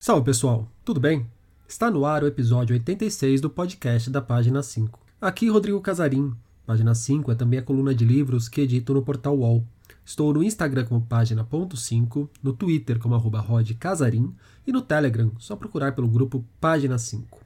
Salve pessoal, tudo bem? Está no ar o episódio 86 do podcast da página 5. Aqui Rodrigo Casarim. Página 5 é também a coluna de livros que edito no portal UOL. Estou no Instagram como página.5, no Twitter como arroba rodcasarim e no Telegram, só procurar pelo grupo Página 5.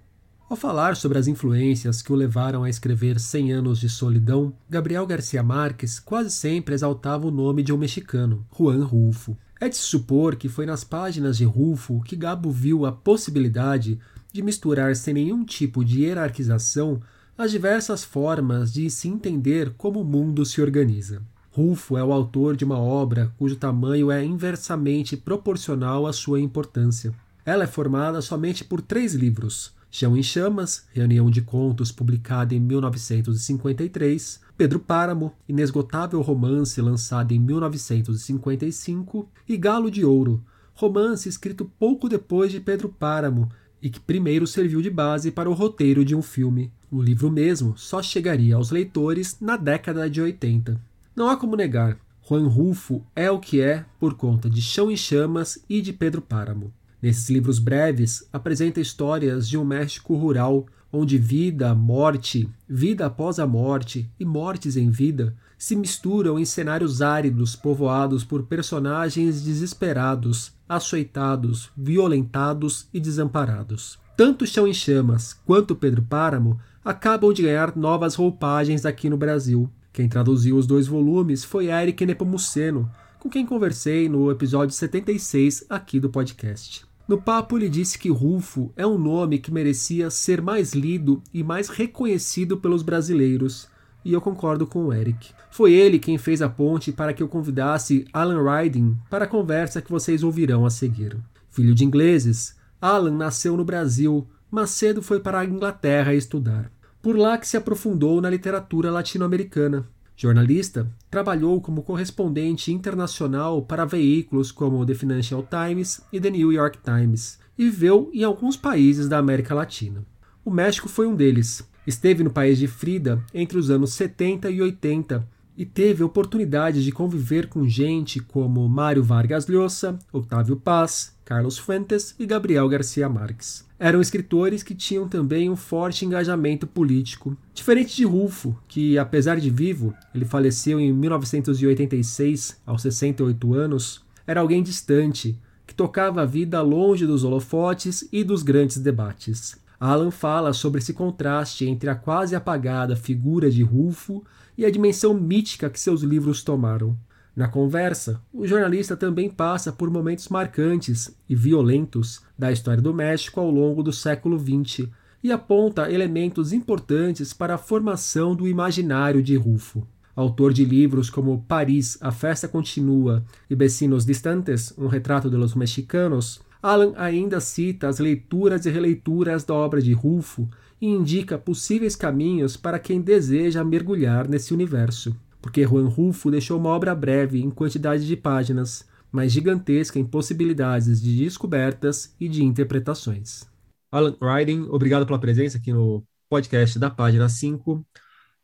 Ao falar sobre as influências que o levaram a escrever Cem Anos de Solidão, Gabriel Garcia Marques quase sempre exaltava o nome de um mexicano, Juan Rulfo. É de supor que foi nas páginas de Rulfo que Gabo viu a possibilidade de misturar sem nenhum tipo de hierarquização as diversas formas de se entender como o mundo se organiza. Rulfo é o autor de uma obra cujo tamanho é inversamente proporcional à sua importância. Ela é formada somente por três livros: Chão em Chamas, reunião de contos publicada em 1953, Pedro Páramo, inesgotável romance lançado em 1955, e Galo de Ouro, romance escrito pouco depois de Pedro Páramo e que primeiro serviu de base para o roteiro de um filme. O livro mesmo só chegaria aos leitores na década de 80. Não há como negar, Juan Rulfo é o que é por conta de Chão em Chamas e de Pedro Páramo. Nesses livros breves, apresenta histórias de um México rural onde vida, morte, vida após a morte e mortes em vida se misturam em cenários áridos povoados por personagens desesperados, açoitados, violentados e desamparados. Tanto Chão em Chamas quanto Pedro Páramo acabam de ganhar novas roupagens aqui no Brasil, quem traduziu os dois volumes foi Eric Nepomuceno, com quem conversei no episódio 76 aqui do podcast. No papo, ele disse que Rufo é um nome que merecia ser mais lido e mais reconhecido pelos brasileiros, e eu concordo com o Eric. Foi ele quem fez a ponte para que eu convidasse Alan Riding para a conversa que vocês ouvirão a seguir. Filho de ingleses, Alan nasceu no Brasil, mas cedo foi para a Inglaterra estudar. Por lá que se aprofundou na literatura latino-americana. Jornalista, trabalhou como correspondente internacional para veículos como The Financial Times e The New York Times e viveu em alguns países da América Latina. O México foi um deles. Esteve no país de Frida entre os anos 70 e 80 e teve oportunidade de conviver com gente como Mário Vargas Llosa, Octávio Paz, Carlos Fuentes e Gabriel Garcia Marques. Eram escritores que tinham também um forte engajamento político. Diferente de Rulfo, que, apesar de vivo, ele faleceu em 1986, aos 68 anos, era alguém distante, que tocava a vida longe dos holofotes e dos grandes debates. Alan fala sobre esse contraste entre a quase apagada figura de Rulfo e a dimensão mítica que seus livros tomaram. Na conversa, o jornalista também passa por momentos marcantes e violentos da história do México ao longo do século XX e aponta elementos importantes para a formação do imaginário de Rufo. Autor de livros como Paris, A Festa Continua e Vecinos Distantes, um retrato de los mexicanos, Alan ainda cita as leituras e releituras da obra de Rufo e indica possíveis caminhos para quem deseja mergulhar nesse universo porque Juan Rulfo deixou uma obra breve em quantidade de páginas, mas gigantesca em possibilidades de descobertas e de interpretações. Alan Riding, obrigado pela presença aqui no podcast da página 5.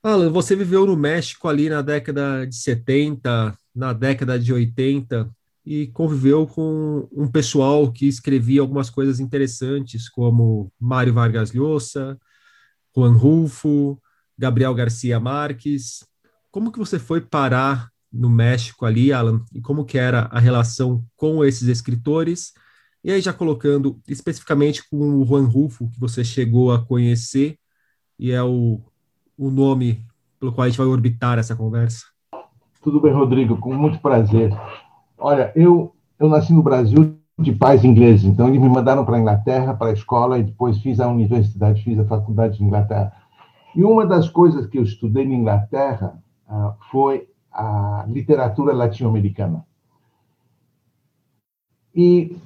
Alan, você viveu no México ali na década de 70, na década de 80 e conviveu com um pessoal que escrevia algumas coisas interessantes, como Mário Vargas Llosa, Juan Rulfo, Gabriel Garcia Marques. Como que você foi parar no México ali, Alan, e como que era a relação com esses escritores? E aí já colocando especificamente com o Juan Rufo, que você chegou a conhecer, e é o, o nome pelo qual a gente vai orbitar essa conversa. Tudo bem, Rodrigo, com muito prazer. Olha, eu, eu nasci no Brasil de pais ingleses, então eles me mandaram para a Inglaterra, para a escola, e depois fiz a universidade, fiz a faculdade de Inglaterra. E uma das coisas que eu estudei na Inglaterra ah, foi a literatura latino-americana. E,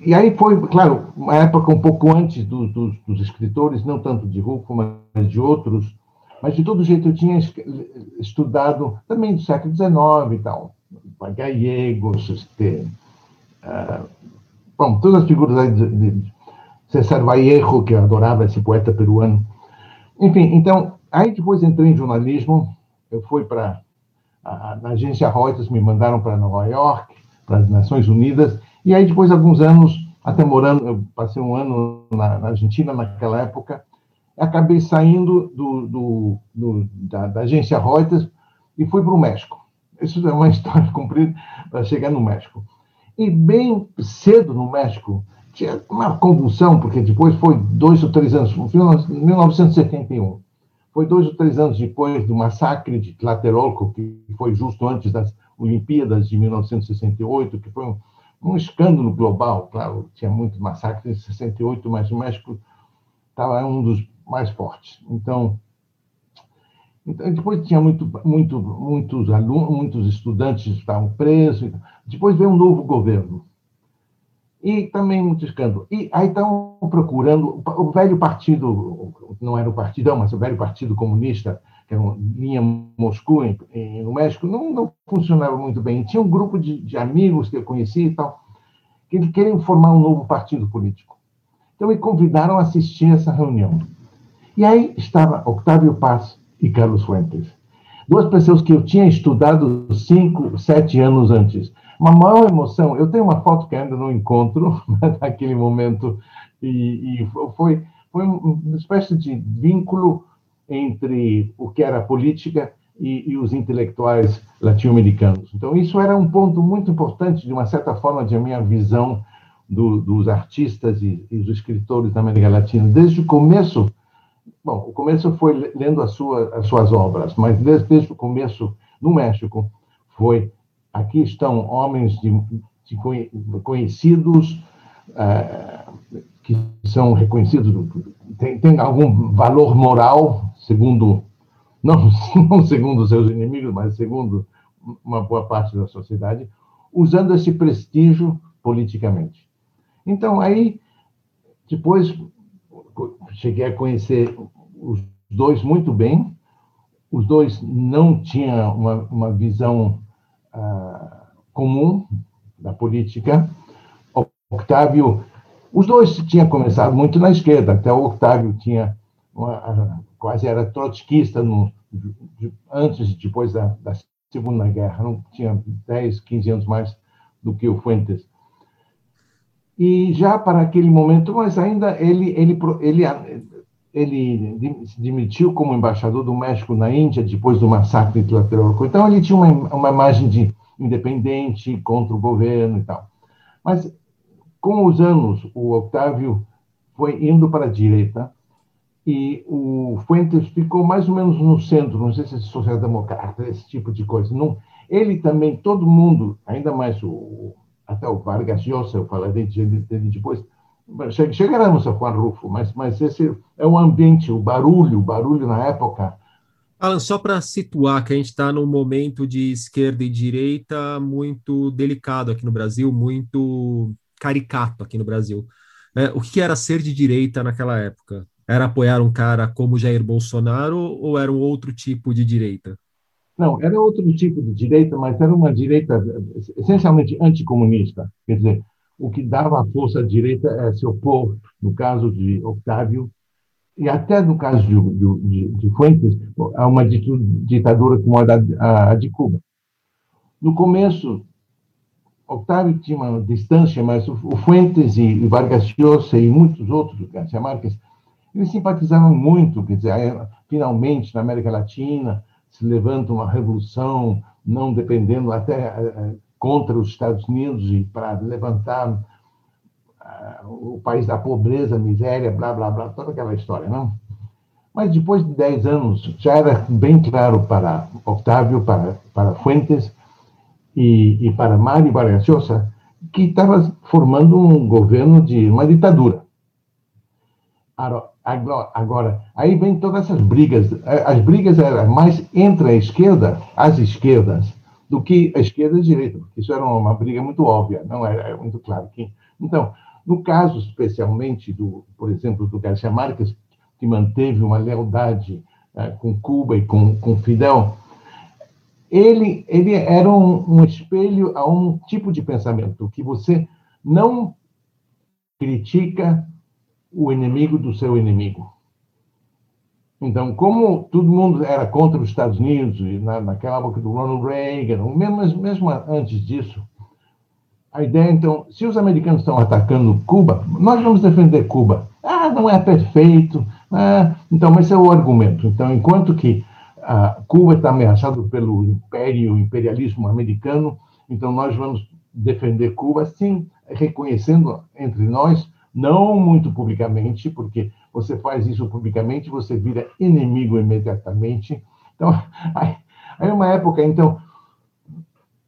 e aí foi, claro, uma época um pouco antes do, do, dos escritores, não tanto de Rufo, mas de outros, mas de todo jeito eu tinha estudado também do século XIX e tal, Gallegos, este, uh, bom, todas as figuras de, de César Vallejo, que eu adorava, esse poeta peruano. Enfim, então, aí depois entrei em jornalismo, eu fui para a, na agência Reuters me mandaram para Nova York, para as Nações Unidas, e aí depois alguns anos, até morando, eu passei um ano na, na Argentina naquela época, acabei saindo do, do, do da, da, agência Reuters e fui para o México. Isso é uma história comprida para chegar no México. E bem cedo no México, tinha uma convulsão, porque depois foi dois ou três anos, 1971, foi dois ou três anos depois do massacre de Tlatelolco, que foi justo antes das Olimpíadas de 1968, que foi um, um escândalo global. Claro, tinha muito massacre em 68, mas o México estava um dos mais fortes. Então, então depois tinha muito, muito, muitos alunos, muitos estudantes estavam presos. Depois veio um novo governo e também muito escândalo. E aí estão procurando o velho partido, não era o partidão, mas o velho partido comunista, que era linha Moscou em, em, no México, não, não funcionava muito bem. tinha um grupo de, de amigos que eu conhecia e tal, que queriam formar um novo partido político. Então me convidaram a assistir essa reunião. E aí estava Octávio Paz e Carlos Fuentes, duas pessoas que eu tinha estudado cinco, sete anos antes uma maior emoção. Eu tenho uma foto que ainda não encontro naquele momento e, e, foi foi uma espécie de vínculo entre o que era a política e, e os intelectuais latino-americanos. Então isso era um ponto muito importante de uma certa forma de minha visão do, dos artistas e, e, dos escritores da América Latina desde o começo. Bom, o começo foi lendo sua, as suas obras, mas desde, desde o começo no México foi aqui estão homens de, de conhecidos, uh, que são reconhecidos, tem, tem, algum valor moral, segundo, não, não segundo seus inimigos, mas segundo uma boa parte da sociedade, usando esse prestígio politicamente. Então, aí, depois, cheguei a conhecer os dois muito bem, os dois não tinham uma, uma visão comum da política. Octávio, os dois tinham começado muito na esquerda, até o Octávio tinha uma, quase era trotskista no, antes e depois da, da, Segunda Guerra, não tinha 10, 15 anos mais do que o Fuentes. E já para aquele momento, mas ainda ele ele ele ele se demitiu como embaixador do México na Índia depois do massacre de Tlatelolco. Então ele tinha uma, uma imagem de independente contra o governo e tal. Mas com os anos o Octávio foi indo para a direita e o Fuentes ficou mais ou menos no centro, não sei se é social-democrata, esse tipo de coisa. Não, ele também, todo mundo, ainda mais o, até o Vargas Llosa, eu falarei dele depois, Chegaremos a Juan Rufo, mas, mas esse é o ambiente, o barulho, o barulho na época. Alan, só para situar que a gente está num momento de esquerda e direita muito delicado aqui no Brasil, muito caricato aqui no Brasil. É, o que era ser de direita naquela época? Era apoiar um cara como Jair Bolsonaro ou era um outro tipo de direita? Não, era outro tipo de direita, mas era uma direita essencialmente anticomunista. Quer dizer, o que dava força à direita é se opor, no caso de Octávio, e até no caso de, de, de Fuentes, a uma ditadura como a, da, a de Cuba. No começo, Octávio tinha uma distância, mas o Fuentes e Vargas Llosa e muitos outros, Garcia Marques, eles simpatizavam muito, quer dizer, finalmente na América Latina se levanta uma revolução, não dependendo até eh, contra os Estados Unidos e para levantar uh, o país da pobreza, miséria, blá, blá, blá, toda aquela história, não? Mas depois de 10 anos, já era bem claro para Octávio, para, para Fuentes e, e para Mário Llosa que estava formando um governo de uma ditadura. Agora, agora, aí vem todas essas brigas. As brigas eram mais entre a esquerda, as esquerdas, do que a esquerda e a direita, porque isso era uma briga muito óbvia, não era, muito claro. Que, então, no caso especialmente do, por exemplo, do Garcia Marques, que manteve uma lealdade uh, com Cuba e com, com Fidel, ele, ele era um, um espelho a um tipo de pensamento que você não critica o inimigo do seu inimigo. Então, como todo mundo era contra os Estados Unidos, na, naquela época do Ronald Reagan, mesmo, mesmo antes disso, a ideia, então, se os americanos estão atacando Cuba, nós vamos defender Cuba. Ah, não é perfeito. Ah, então, esse é o argumento. Então, enquanto que a Cuba está ameaçada pelo império, imperialismo americano, então nós vamos defender Cuba, sim, reconhecendo entre nós, não muito publicamente, porque você faz isso publicamente, você vira inimigo imediatamente. Então, aí, aí uma época, então,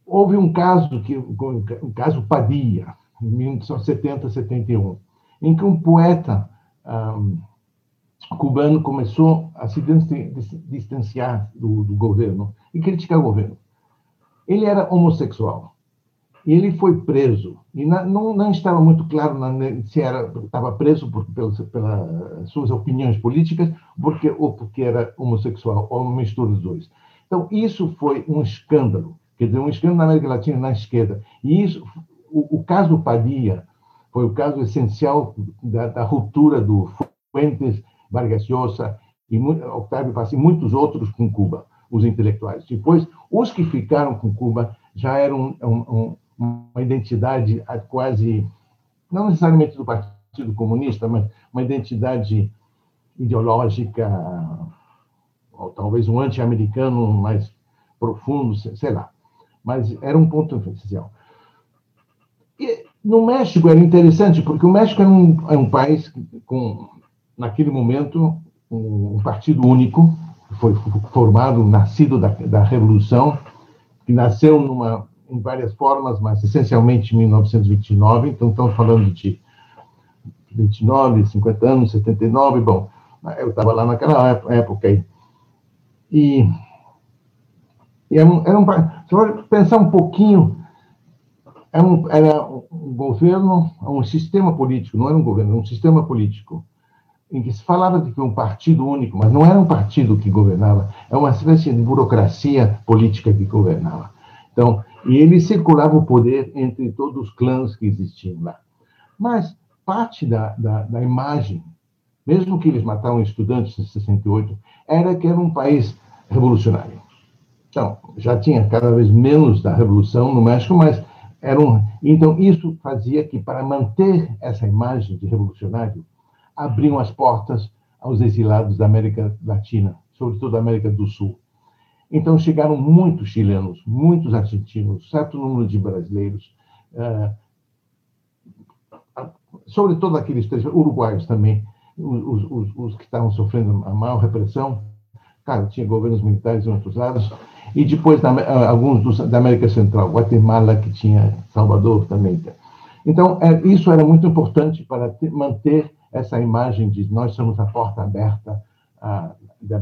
houve um caso, que, um caso Padilla, em 1970, 71, em que um poeta um, cubano começou a se distanciar do, do governo e criticar o governo. Ele era homossexual e ele foi preso. E na, não, não, estava muito claro na, se era estava preso por, pelas, pelas, suas opiniões políticas porque, ou porque era homossexual, ou uma mistura dos dois. Então, isso foi um escândalo, quer dizer, um escândalo na América Latina na esquerda. E isso, o, o caso Padilla foi o caso essencial da, da ruptura do Fuentes, Vargas Llosa, e Octavio Paz e muitos outros com Cuba, os intelectuais. Depois, os que ficaram com Cuba já eram um, um, uma identidade quase, não necessariamente do Partido Comunista, mas uma identidade ideológica, ou talvez um anti-americano mais profundo, sei lá. Mas era um ponto essencial. E no México era interessante, porque o México é um, é um país com, naquele momento, um, partido único, que foi formado, nascido da, da Revolução, que nasceu numa em várias formas, mas essencialmente em 1929, então estamos falando de 29, 50 anos, 79, bom, eu estava lá naquela época aí. E, e era um, era um, se pensar um pouquinho, era um, era um governo, um sistema político, não era um governo, era um sistema político, em que se falava de que um partido único, mas não era um partido que governava, é uma espécie de burocracia política que governava. Então, e ele circulava o poder entre todos os clãs que existiam lá. Mas parte da, da, da imagem, mesmo que eles mataram estudantes em 68, era que era um país revolucionário. Então, já tinha cada vez menos da revolução no México, mas era um. Então, isso fazia que, para manter essa imagem de revolucionário, abriam as portas aos exilados da América Latina, sobretudo da América do Sul. Então chegaram muitos chilenos, muitos argentinos, certo número de brasileiros, uh, sobretudo aqueles três, uruguaios também, os, os, os, que estavam sofrendo a maior repressão. Claro, tinha governos militares em outros lados. E depois uh, alguns dos, da América Central, Guatemala, que tinha Salvador também. Então, é, isso era muito importante para ter, manter essa imagem de nós somos a porta aberta da,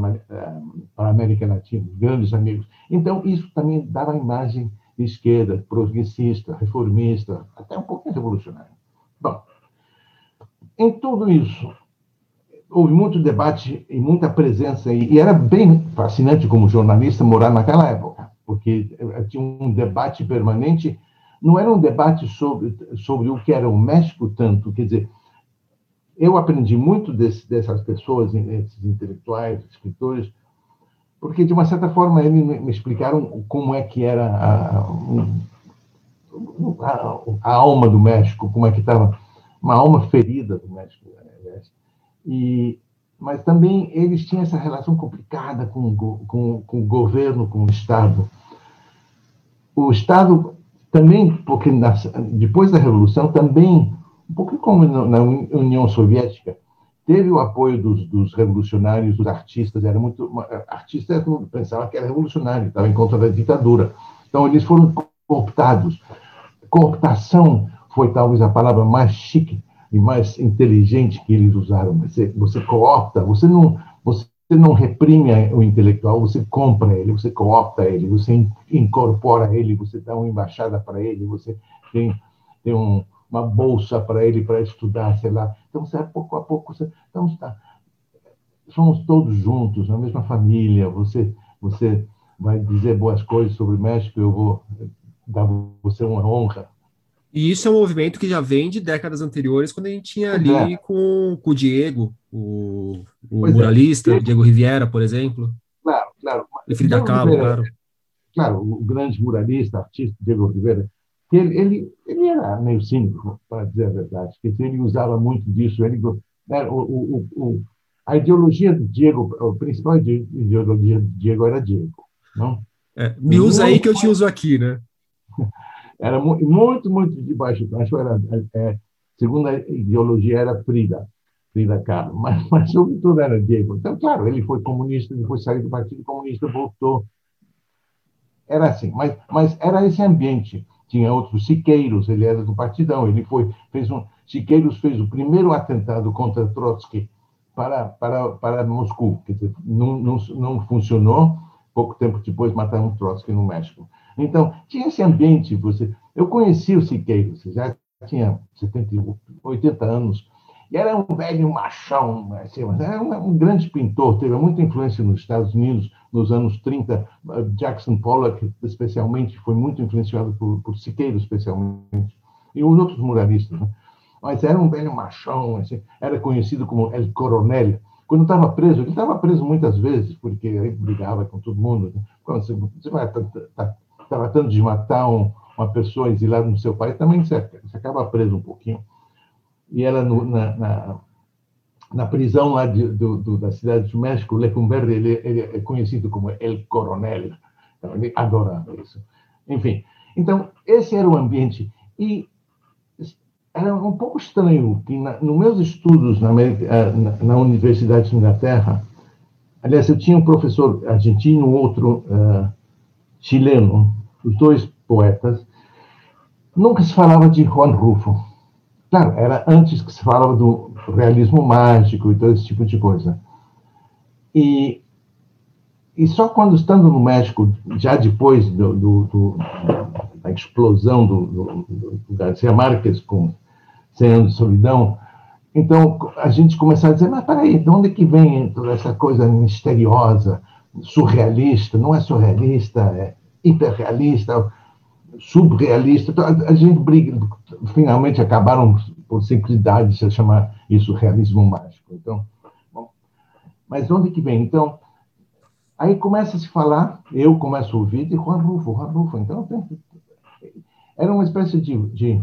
para a América Latina, grandes amigos. Então, isso também dava a imagem de esquerda, progressista, reformista, até um pouquinho revolucionário. Bom, em tudo isso, houve muito debate e muita presença, e era bem fascinante como jornalista morar naquela época, porque tinha um debate permanente, não era um debate sobre, sobre o que era o México tanto, quer dizer, eu aprendi muito desse, dessas pessoas, esses intelectuais, escritores, porque de uma certa forma eles me explicaram como é que era a, a, a alma do México, como é que estava uma alma ferida do México, e mas também eles tinham essa relação complicada com, com, com o governo, com o Estado. O Estado também, porque depois da Revolução, também um pouco como na União Soviética, teve o apoio dos, dos revolucionários, dos artistas, era muito artista pensava que era revolucionário, estava em contra da ditadura. Então eles foram cooptados. Cooptação foi talvez a palavra mais chique e mais inteligente que eles usaram. Você, você coopta, você não você não reprime o intelectual, você compra ele, você coopta ele, você incorpora ele, você dá uma embaixada para ele, você tem, tem um, uma bolsa para ele para estudar, sei lá. Então, você, pouco a pouco, você, então, está, somos todos juntos, na mesma família. Você, você vai dizer boas coisas sobre o México, eu vou dar você uma honra. E isso é um movimento que já vem de décadas anteriores, quando a gente tinha ali é. com, com o Diego, o, o muralista, é. Diego Riviera, por exemplo. Claro, claro. E Frida Kahlo, claro. Claro, o grande muralista, artista Diego Riviera, ele, ele, ele era meio cínico, para dizer a verdade, porque ele usava muito disso. Ele, né, o, o, o, a ideologia do Diego, a principal ideologia do Diego era Diego. Não? É, me usa aí que eu te uso aqui, né? Era muito, muito de baixo. Acho era, é, segunda ideologia era Frida, Frida Kahlo, mas, mas sobretudo era Diego. Então, claro, ele foi comunista, depois saiu do Partido Comunista, voltou. Era assim, mas, mas era esse ambiente. Tinha outros Siqueiros, ele era do Partidão, ele foi, fez um, Siqueiros fez o primeiro atentado contra Trotsky para, para, para Moscou, quer dizer, não, não, não funcionou, pouco tempo depois mataram Trotsky no México. Então, tinha esse ambiente. Você, eu conheci o Siqueiros, já tinha 70, 80 anos, e era um velho machão, assim, era um, um, grande pintor, teve muita influência nos Estados Unidos nos anos 30. Jackson Pollock, especialmente, foi muito influenciado por, por Siqueiros, especialmente, e os outros muralistas. Né? Mas era um velho machão, assim, era conhecido como El Coronel. Quando estava preso, ele estava preso muitas vezes, porque ele brigava com todo mundo. Né? Quando você, você vai tá, tá, tratando de matar um, uma pessoa exilada no seu país, também você, você acaba preso um pouquinho. E era no, na, na, na, prisão lá de, do, do, da cidade do México, Lecumberri, ele, ele, é conhecido como El Coronel. Então, ele adorava isso. Enfim, então, esse era o ambiente. E era um pouco estranho que, na, nos meus estudos na, América, eh, na, na, Universidade de Inglaterra, aliás, eu tinha um professor argentino, outro uh, chileno, os dois poetas, nunca se falava de Juan Rufo. Claro, era antes que se falava do realismo mágico e todo esse tipo de coisa. E, e só quando, estando no México, já depois do, do, do da explosão do, Garcia Marques com 100 anos de solidão, então a gente começou a dizer, mas peraí, de onde que vem toda essa coisa misteriosa, surrealista? Não é surrealista, é hiperrealista, subrealista. Então, a gente briga, finalmente acabaram por simplicidade de chamar isso realismo mágico. Então, bom, mas onde que vem? Então, aí começa a se falar, eu começo a ouvir de Juan Rufo. Então, era uma espécie de, de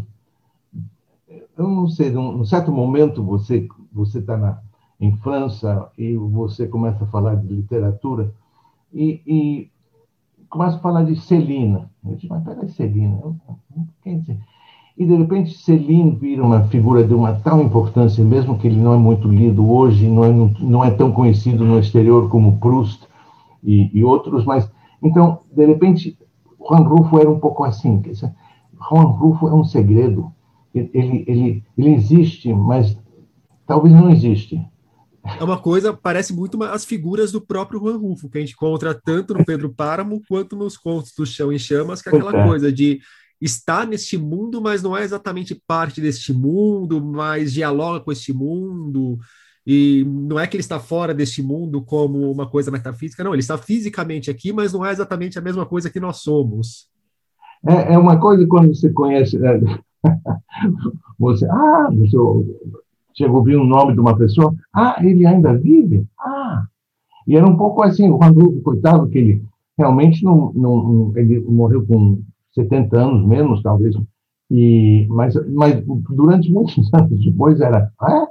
eu não sei, num certo momento você você está em França e você começa a falar de literatura e, e começa a falar de Celina. Eu disse, mas peraí, Celina, quem dizer? E, de repente, Celine vira uma figura de uma tal importância, mesmo que ele não é muito lido hoje, não é, não é tão conhecido no exterior como Proust e, e outros, mas, então, de repente, Juan Rufo era um pouco assim. Juan Rufo é um segredo. Ele, ele, ele existe, mas talvez não existe é uma coisa, parece muito as figuras do próprio Juan Rufo, que a gente encontra tanto no Pedro Páramo quanto nos contos do Chão em Chamas, que é aquela é. coisa de estar neste mundo, mas não é exatamente parte deste mundo, mas dialoga com este mundo, e não é que ele está fora deste mundo como uma coisa metafísica, não, ele está fisicamente aqui, mas não é exatamente a mesma coisa que nós somos. É, é uma coisa quando você conhece. Né? Você, ah, você chega a ouvir o nome de uma pessoa, ah, ele ainda vive? Ah! E era um pouco assim, o Juan coitado, que ele realmente não, não, ele morreu com 70 anos menos, talvez, e, mas, mas durante muitos anos depois era, ah,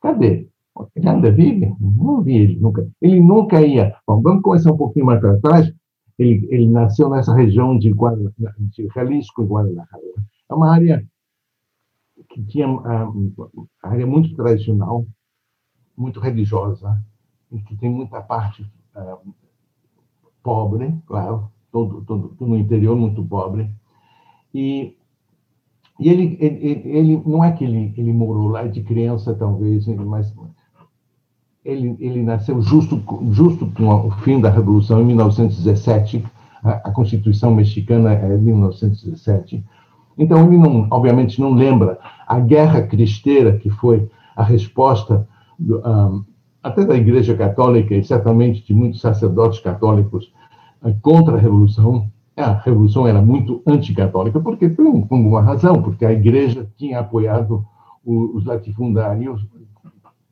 cadê? Ele ainda vive? Não vi ele nunca. Ele nunca ia. Bom, vamos começar um pouquinho mais para trás. Ele, ele nasceu nessa região de, de Jalisco, Guadalajara. É uma área que tinha ah, a área muito tradicional, muito religiosa, e que tem muita parte uh, pobre, claro, todo, todo, todo no interior muito pobre. E, e ele, ele, ele, não é que ele, ele morou lá de criança, talvez, mas ele, ele nasceu justo, justo com o fim da Revolução, em 1917. A, a Constituição mexicana é de 1917 então, ele, não, obviamente, não lembra a guerra cristeira, que foi a resposta do, um, até da Igreja Católica e certamente de muitos sacerdotes católicos uh, contra a Revolução. a revolução era muito anticatólica, porque por uma razão, porque a igreja tinha apoiado os latifundários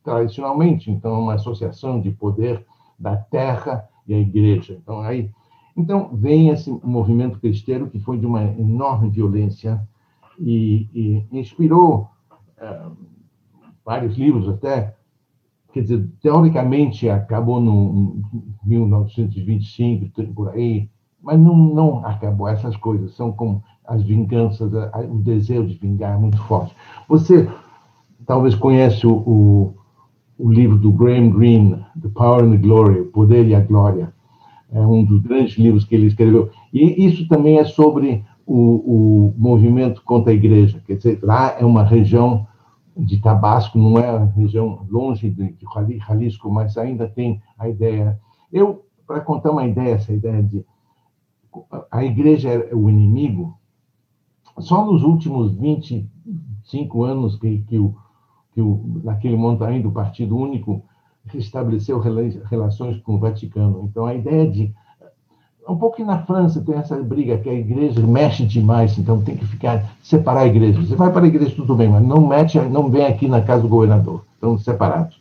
tradicionalmente, então uma associação de poder da terra e a igreja. Então aí, então vem esse movimento cristão que foi de uma enorme violência e, e inspirou uh, vários livros até, quer dizer, teoricamente acabou no 1925 por aí, mas não, não acabou. Essas coisas são como as vinganças, o desejo de vingar é muito forte. Você talvez conhece o, o, o, livro do Graham Greene, The Power and the Glory, O Poder e a Glória. É um dos grandes livros que ele escreveu. E isso também é sobre o, o movimento contra a igreja. Quer dizer, lá é uma região de Tabasco, não é uma região longe de, Jalisco, mas ainda tem a ideia. Eu, para contar uma ideia, essa ideia de a igreja é o inimigo, só nos últimos 25 anos que, que, o, que o, naquele montanha do Partido Único estabeleceu relações com o Vaticano. Então, a ideia de. Um pouco na França tem essa briga que a igreja mexe demais, então tem que ficar, separar a igreja. Você vai para a igreja, tudo bem, mas não mete, não vem aqui na casa do governador. Estão separados.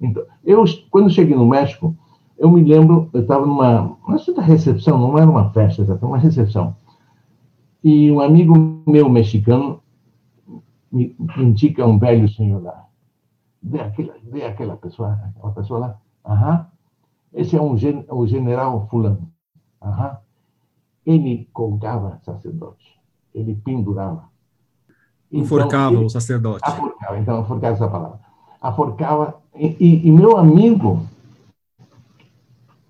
Então, eu, quando cheguei no México, eu me lembro, eu estava numa uma certa recepção, não era uma festa, era uma recepção. E um amigo meu mexicano me indica um velho senhor lá. Vê aquela, vê aquela pessoa, aquela pessoa lá. Aham. Esse é um, o general fulano. Aham. Ele colgava sacerdote. Ele pendurava. Então, enforcava ele, o sacerdote. Aforcava, então, enforcava essa palavra. Aforcava. E, e, e meu amigo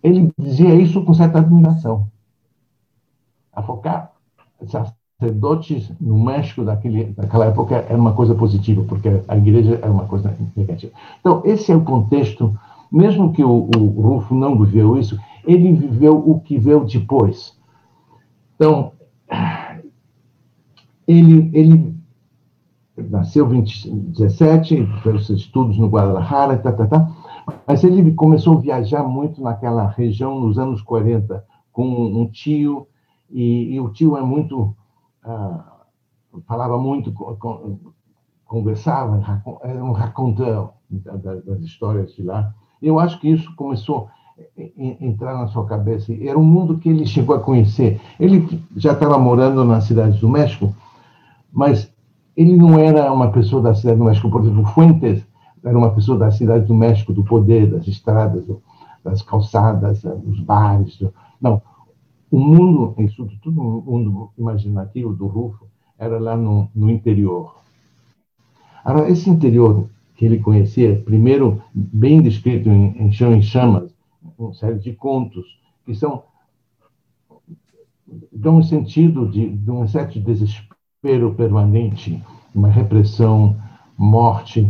ele dizia isso com certa admiração. Sacerdotes no México daquele, daquela época era uma coisa positiva, porque a igreja era uma coisa negativa. Então, esse é o contexto, mesmo que o, o Rufo não viveu isso, ele viveu o que veio depois. Então, ele, ele nasceu em 17, fez estudos no Guadalajara, tá, tá, tá, mas ele começou a viajar muito naquela região nos anos 40, com um tio, e, e o tio é muito. Ah, falava muito, conversava, era um raconteur das histórias de lá. Eu acho que isso começou a entrar na sua cabeça. Era um mundo que ele chegou a conhecer. Ele já estava morando na cidade do México, mas ele não era uma pessoa da cidade do México. Por exemplo, Fuentes era uma pessoa da cidade do México, do poder, das estradas, das calçadas, dos bares. Não, o mundo, isso tudo o mundo imaginativo do Rufo, era lá no, no interior. Agora, esse interior que ele conhecia, primeiro bem descrito em, em Chão em Chamas, uma série de contos, que são dão um sentido de, de um certo desespero permanente, uma repressão, morte,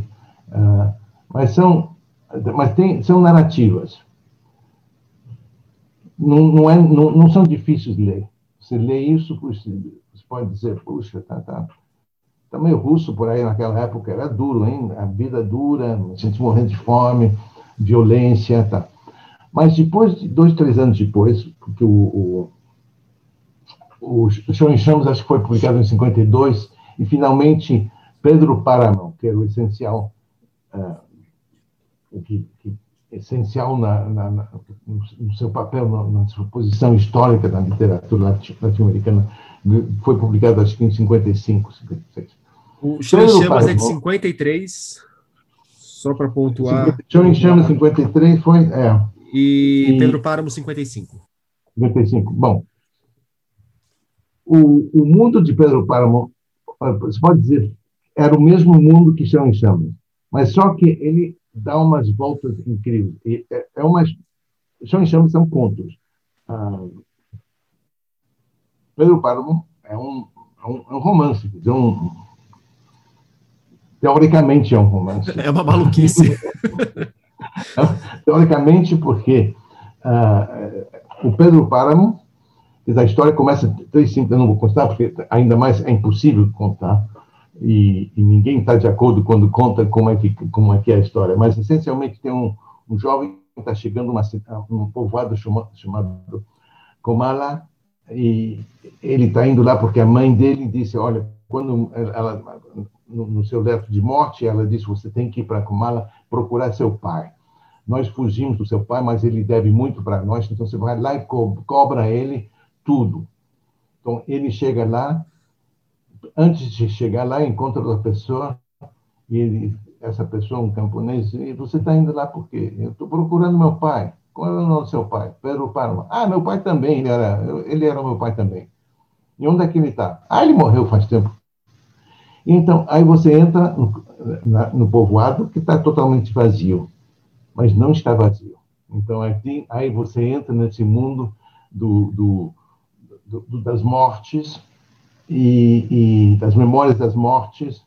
Uh, mas são, mas tem, são narrativas. Não, não, é, não, não são difíceis de ler. Você lê isso, você pode dizer, puxa, tá, tá, tá meio russo por aí naquela época, era duro, hein? A vida dura, a gente morrendo de fome, violência, tá. Mas depois, dois, três anos depois, porque o, o, o Show em Chamas acho que foi publicado em 52, e finalmente Pedro Paramão, que era o essencial uh, que, que é essencial na, na, na, no seu papel, na, sua posição histórica na literatura latino-americana, foi publicado acho que em 55, 56. O Chão Chamas é de 53, só para pontuar. Chão Chamas 53 foi. É. E, e Pedro Páramo 55. 55. Bom, o, o mundo de Pedro Páramo, você pode dizer, era o mesmo mundo que Chão em Chamas. Mas só que ele dá umas voltas incríveis. E é, é umas, são chamas são contos. Ah, Pedro Páramo é um, é um, é um romance, dizer, um, teoricamente é um romance. É uma maluquice. teoricamente, porque ah, o Pedro Páramo, a história começa, eu não vou contar, porque ainda mais é impossível contar, e, e ninguém está de acordo quando conta como é que como é que é a história, mas essencialmente tem um, um jovem que está chegando uma um povoado chamado, chamado Comala e ele está indo lá porque a mãe dele disse, olha, quando ela no, no seu leto de morte, ela disse, você tem que ir para Kumala procurar seu pai. Nós fugimos do seu pai, mas ele deve muito para nós, então você vai lá e co cobra ele tudo. Então ele chega lá, antes de chegar lá, encontra outra pessoa e ele, essa pessoa, um camponês, e você está indo lá por quê? Eu estou procurando meu pai. Qual é o nome do seu pai? Pedro Parma. Ah, meu pai também, ele era, ele era meu pai também. E onde é que ele está? Ah, ele morreu faz tempo. Então, aí você entra no, na, no povoado que está totalmente vazio, mas não está vazio. Então, aqui, aí você entra nesse mundo do, do, do, das mortes e, e das memórias das mortes,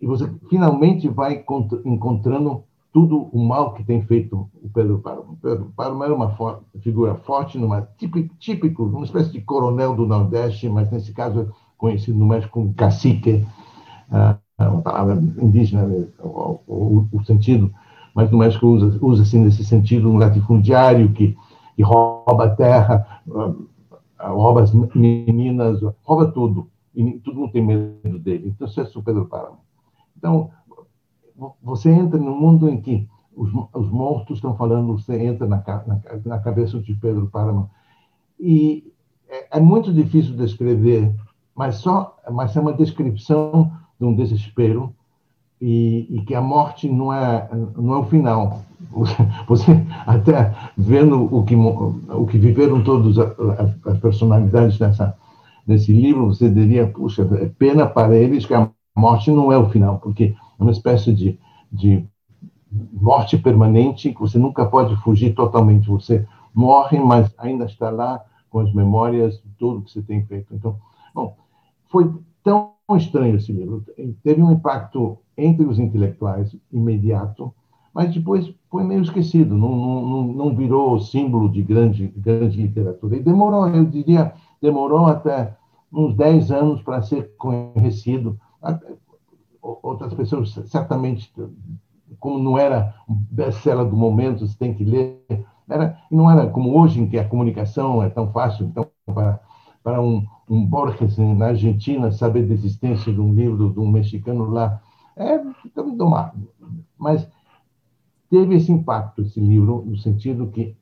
e você finalmente vai encontrando tudo o mal que tem feito o Pedro Parma. O Pedro Parma era uma for figura forte, numa típico, típico, uma espécie de coronel do Nordeste, mas nesse caso conhecido no México como cacique, uh, uma palavra indígena, o, o, o, sentido, mas no México usa, usa assim nesse sentido um latifundiário que, que rouba a terra, uh, rouba as meninas, rouba tudo, e todo mundo tem medo dele. Então, isso é o Pedro Páramo. Então, você entra num mundo em que os, os monstros estão falando, você entra na, na, na cabeça de Pedro Páramo. E é, é muito difícil descrever, mas só mas é uma descrição de um desespero e, e, que a morte não é não é o final. Você até vendo o que o que viveram todos as personalidades nessa nesse livro, você diria, puxa, é pena para eles que a morte não é o final, porque é uma espécie de, de morte permanente que você nunca pode fugir totalmente. Você morre, mas ainda está lá com as memórias de tudo que você tem feito. Então, bom, foi tão estranho esse livro. Teve um impacto entre os intelectuais imediato, mas depois foi meio esquecido, não, não, não virou símbolo de grande, grande literatura. E demorou, eu diria, demorou até uns 10 anos para ser conhecido. Outras pessoas, certamente, como não era best-seller do momento, você tem que ler, era, não era como hoje, em que a comunicação é tão fácil, então, para, para um, um Borges na Argentina saber da existência de um livro de um mexicano lá, é domado. Mas teve esse impacto, esse livro, no sentido que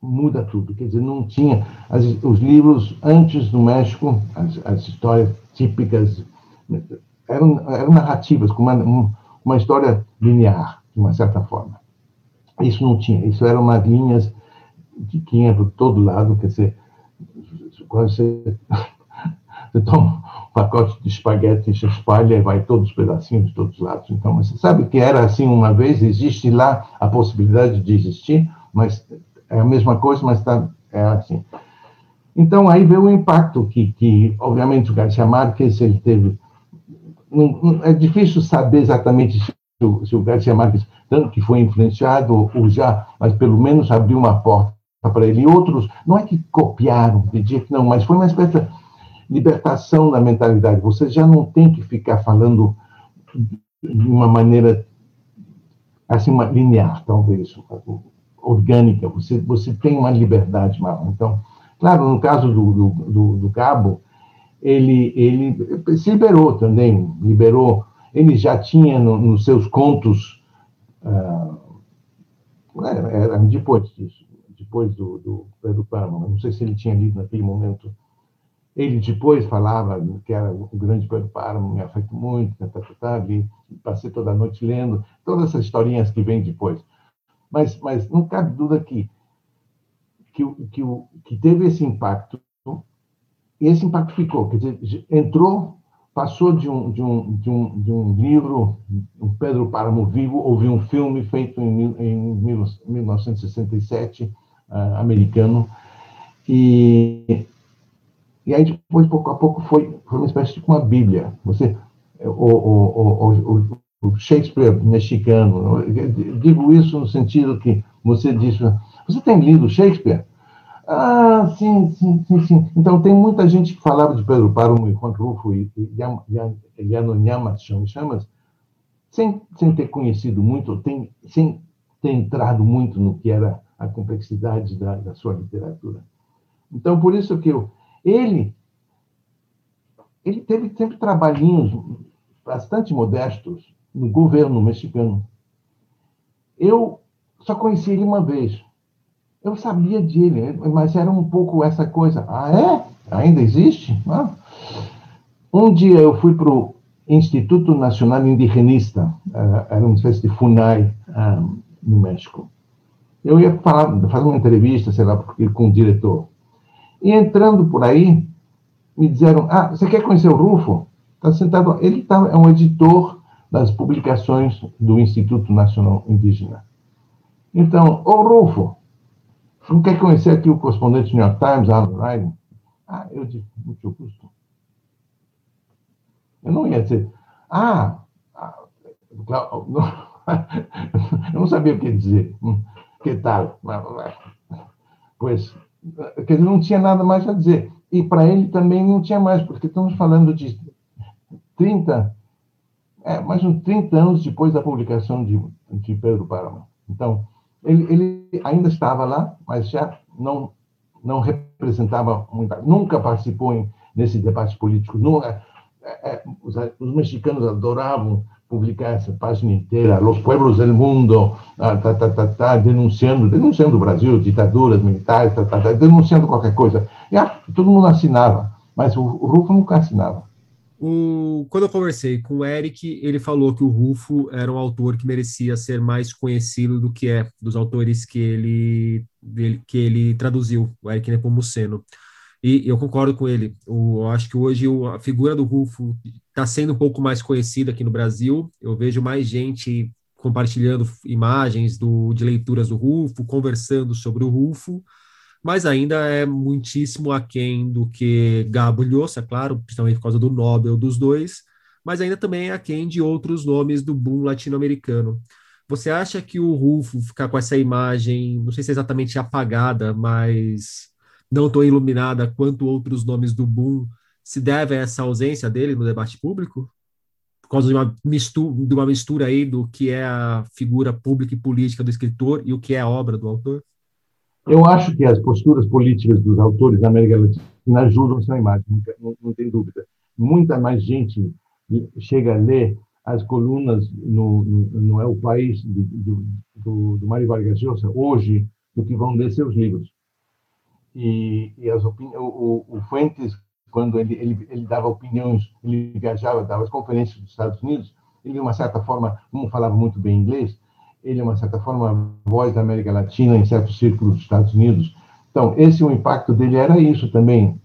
muda tudo. Quer dizer, não tinha. As, os livros antes do México, as, as histórias típicas, eram, eram narrativas, com uma, uma história linear, de uma certa forma. Isso não tinha. Isso eram umas linhas que tinha por todo lado, quer dizer, quase você, você toma pacote de espaguete, se espalha e vai todos os pedacinhos de todos os lados. Então, você sabe que era assim uma vez, existe lá a possibilidade de existir, mas é a mesma coisa, mas tá, é assim. Então, aí veio o impacto que, que obviamente, o Garcia Marques ele teve. Não, não, é difícil saber exatamente se o, se o Garcia Marques, tanto que foi influenciado ou já, mas pelo menos abriu uma porta para ele. E outros, não é que copiaram, pedir não, mas foi uma espécie libertação da mentalidade. Você já não tem que ficar falando de uma maneira assim, uma linear, talvez, orgânica. Você, você tem uma liberdade maior. Então, claro, no caso do, do, do, do Cabo, ele, ele se liberou também, liberou. Ele já tinha no, nos seus contos, uh, era depois disso, depois do, do Pedro Parma, não sei se ele tinha lido naquele momento. Ele depois falava que era o grande Pedro Parma, me afetou muito, tá, tá, tá, ali, passei toda a noite lendo, todas essas historinhas que vêm depois. Mas, mas não cabe dúvida que, que, que, que teve esse impacto, e esse impacto ficou, quer dizer, entrou, passou de um, de um, de um, de um livro, um Pedro Páramo Vivo, houve um filme feito em, em 1967, uh, americano. E, e aí depois, pouco a pouco, foi, foi uma espécie de uma bíblia. Você, o, o, o, o Shakespeare mexicano, digo isso no sentido que você disse, você tem lido Shakespeare? Ah, sim, sim, sim, sim. Então, tem muita gente que falava de Pedro Páramo e Rufo e Yanonyama Chamas, sem, sem ter conhecido muito, tem, sem ter entrado muito no que era a complexidade da, da sua literatura. Então, por isso que eu, ele, ele teve sempre trabalhinhos bastante modestos no governo mexicano. Eu só conheci ele uma vez. Eu sabia dele, mas era um pouco essa coisa. Ah, é? Ainda existe? Ah. Um dia eu fui para o Instituto Nacional Indigenista, eh, era uma espécie de FUNAI ah, no México. Eu ia falar, fazer uma entrevista, sei lá, com o diretor. E entrando por aí, me disseram: Ah, você quer conhecer o Rufo? Está sentado. Ele tá, é um editor das publicações do Instituto Nacional Indígena. Então, ô Rufo, não quer conhecer aqui o correspondente do New York Times, Alan Ryan? Ah, eu disse, muito custo. Eu não ia dizer, ah, ah eu não sabia o que dizer. Hum, que tal? Pois, quer dizer, não tinha nada mais a dizer. E para ele também não tinha mais, porque estamos falando de 30, é, mais uns 30 anos depois da publicação de, de Pedro Páramo. Então, ele, ele ainda estava lá, mas já não não representava muita, nunca participou em, nesse debate político. Nunca, os, os, mexicanos adoravam publicar essa página inteira, Los Pueblos del Mundo, tá, tá, tá, tá denunciando, denunciando o Brasil, ditaduras militares, tá, tá, tá, denunciando qualquer coisa. E ah, todo mundo assinava, mas o, o Rufo nunca assinava. O, quando eu conversei com o Eric, ele falou que o Rufo era um autor que merecia ser mais conhecido do que é dos autores que ele, dele, que ele traduziu, o Eric Nepomuceno. E eu concordo com ele. eu acho que hoje a figura do Rufo está sendo um pouco mais conhecida aqui no Brasil. Eu vejo mais gente compartilhando imagens do, de leituras do Rufo, conversando sobre o Rufo mas ainda é muitíssimo aquém do que Gabo Lhosa, claro, principalmente por causa do Nobel dos dois, mas ainda também é aquém de outros nomes do boom latino-americano. Você acha que o Rufo ficar com essa imagem, não sei se é exatamente apagada, mas não tão iluminada quanto outros nomes do boom, se deve a essa ausência dele no debate público? Por causa de uma mistura, de uma mistura aí do que é a figura pública e política do escritor e o que é a obra do autor? Eu acho que as posturas políticas dos autores da América Latina ajudam essa imagem, não, não tem dúvida. Muita mais gente chega a ler as colunas no, no, no É o País do, do, do Mário Vargas Llosa hoje do que vão ler seus livros. E, e as opini o, o, Fuentes, quando ele, ele, ele dava opiniões, ele viajava, dava as conferências dos Estados Unidos, ele, de uma certa forma, como falava muito bem inglês, ele é, uma certa forma, voz da América Latina em certos círculos dos Estados Unidos. Então, esse o impacto dele era isso também.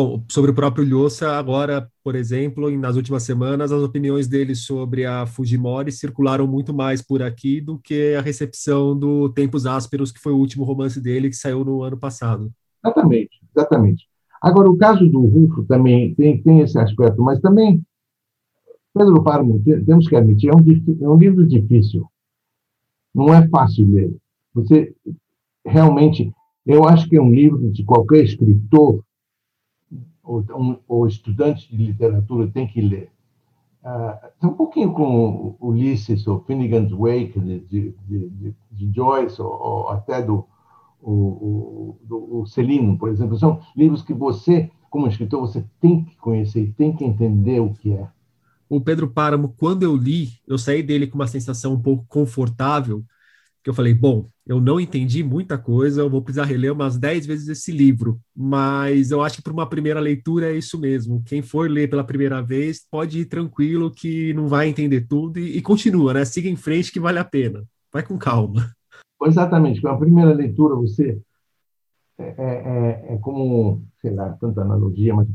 Bom, sobre o próprio Lhosa, agora, por exemplo, nas últimas semanas, as opiniões dele sobre a Fujimori circularam muito mais por aqui do que a recepção do Tempos Ásperos, que foi o último romance dele, que saiu no ano passado. Exatamente, exatamente. Agora, o caso do Rufo também tem, tem esse aspecto, mas também, Pedro Parmo, temos que admitir, é um, é um livro difícil. Não é fácil ler. Você realmente, eu acho que é um livro de qualquer escritor ou, ou estudante de literatura tem que ler. Uh, um pouquinho com Ulisses ou Finnegan's Wake de, de, de, de Joyce ou, ou, até do o, o, do, o Celino, por exemplo, são livros que você, como escritor, você tem que conhecer, tem que entender o que é o Pedro Páramo, quando eu li, eu saí dele com uma sensação um pouco confortável, que eu falei, bom, eu não entendi muita coisa, eu vou precisar reler umas dez vezes esse livro, mas eu acho que para uma primeira leitura é isso mesmo. Quem for ler pela primeira vez pode ir tranquilo que não vai entender tudo e, e continua, né? Siga em frente que vale a pena. Vai com calma. Exatamente, com a primeira leitura você é, é, é, é como, sei lá, tanta analogia, mas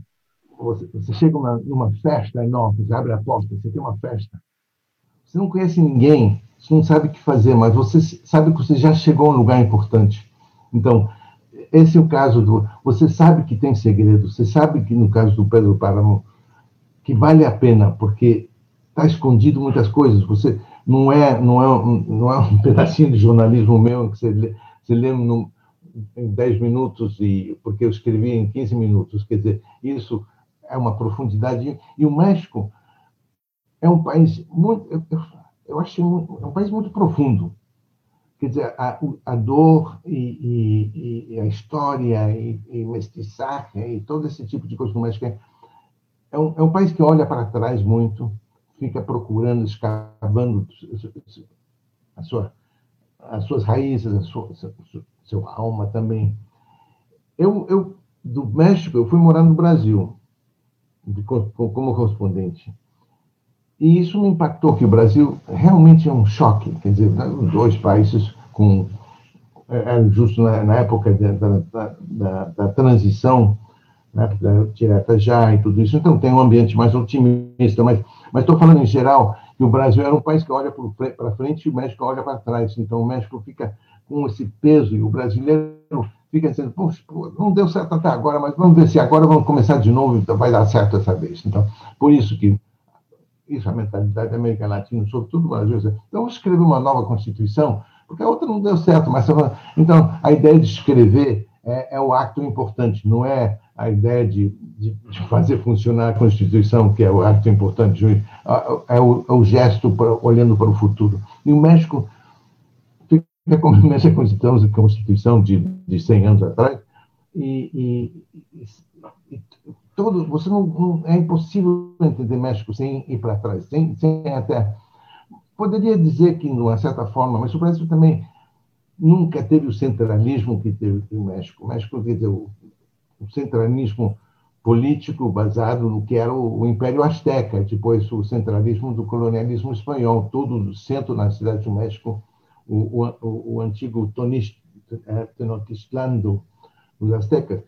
você, você chega numa, numa festa enorme, você abre a porta, você tem uma festa. Você não conhece ninguém, você não sabe o que fazer, mas você sabe que você já chegou a um lugar importante. Então, esse é o caso do. Você sabe que tem segredo, você sabe que no caso do Pedro Páramo, que vale a pena, porque está escondido muitas coisas. Você não é, não é, não é um pedacinho de jornalismo meu que você você lê num, em 10 minutos, e, porque eu escrevi em 15 minutos. Quer dizer, isso é uma profundidade. E o México é um país muito, eu, eu acho, é um país muito profundo. quer dizer, a, a dor e, e, e, a história e, e mestiçagem e todo esse tipo de coisa México é, é um, é um país que olha para trás muito, fica procurando, escavando a sua, as suas raízes, a sua, seu, seu alma também. Eu, eu, do México, eu fui morar no Brasil, de, como correspondente. E isso me impactou, que o Brasil realmente é um choque. Quer dizer, né, dois países com... É, é justo na, na época da, da, da, da transição, né, da direta já e tudo isso. Então, tem um ambiente mais otimista, mas estou falando em geral que o Brasil era um país que olha para frente e o México olha para trás. Então, o México fica com esse peso e o brasileiro fica dizendo, poxa, não deu certo até agora, mas vamos ver se agora vamos começar de novo, então vai dar certo essa vez. Então, por isso que isso a mentalidade da América Latina, sobretudo o Brasil. Então, vamos escrever uma nova Constituição, porque a outra não deu certo, mas então a ideia de escrever é, é o acto importante, não é a ideia de, de, fazer funcionar a Constituição, que é o acto importante, é o, é o gesto para, olhando para o futuro. E o México fica como essa Constituição, Constituição de, de 100 anos atrás, e, e todo, você não, não, é impossível entender México sem ir para trás, sem, sem até poderia dizer que de uma certa forma, mas o Brasil também nunca teve o centralismo que teve o México. O México dizer, o, o centralismo político baseado no que era o, o, Império Azteca, depois o centralismo do colonialismo espanhol, todo o centro na cidade do México, o, o, o antigo Tenochtitlan dos Aztecas.